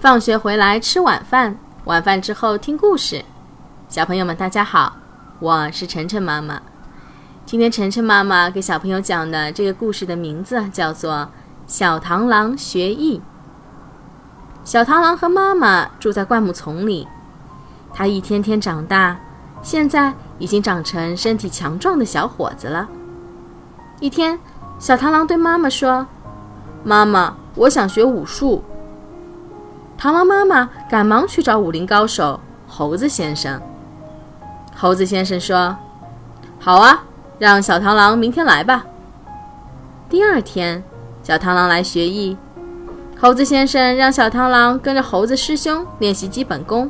放学回来吃晚饭，晚饭之后听故事。小朋友们，大家好，我是晨晨妈妈。今天晨晨妈妈给小朋友讲的这个故事的名字叫做《小螳螂学艺》。小螳螂和妈妈住在灌木丛里，它一天天长大，现在已经长成身体强壮的小伙子了。一天，小螳螂对妈妈说：“妈妈，我想学武术。”螳螂妈妈赶忙去找武林高手猴子先生。猴子先生说：“好啊，让小螳螂明天来吧。”第二天，小螳螂来学艺，猴子先生让小螳螂跟着猴子师兄练习基本功。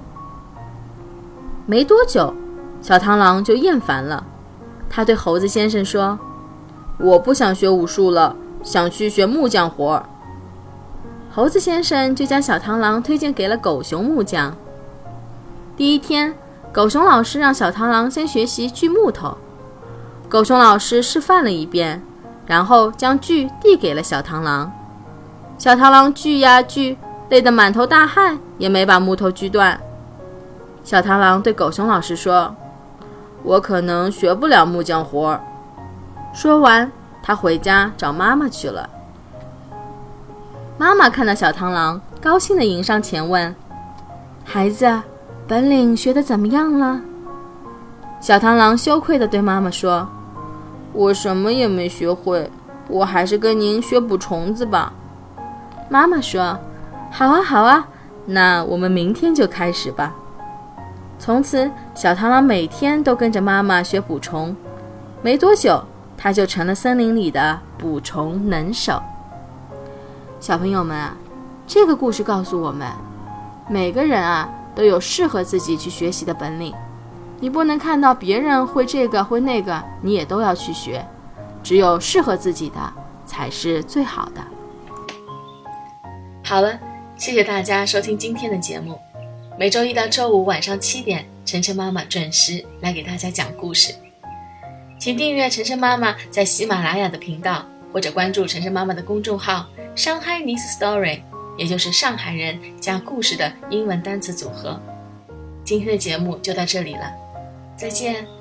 没多久，小螳螂就厌烦了，他对猴子先生说：“我不想学武术了，想去学木匠活儿。”猴子先生就将小螳螂推荐给了狗熊木匠。第一天，狗熊老师让小螳螂先学习锯木头。狗熊老师示范了一遍，然后将锯递给了小螳螂。小螳螂锯呀锯，累得满头大汗，也没把木头锯断。小螳螂对狗熊老师说：“我可能学不了木匠活。”说完，他回家找妈妈去了。妈妈看到小螳螂，高兴地迎上前问：“孩子，本领学得怎么样了？”小螳螂羞愧地对妈妈说：“我什么也没学会，我还是跟您学捕虫子吧。”妈妈说：“好啊，好啊，那我们明天就开始吧。”从此，小螳螂每天都跟着妈妈学捕虫。没多久，它就成了森林里的捕虫能手。小朋友们啊，这个故事告诉我们，每个人啊都有适合自己去学习的本领。你不能看到别人会这个会那个，你也都要去学。只有适合自己的才是最好的。好了，谢谢大家收听今天的节目。每周一到周五晚上七点，晨晨妈妈准时来给大家讲故事。请订阅晨晨妈妈在喜马拉雅的频道，或者关注晨晨妈妈的公众号。上海 n e s Story，也就是上海人加故事的英文单词组合。今天的节目就到这里了，再见。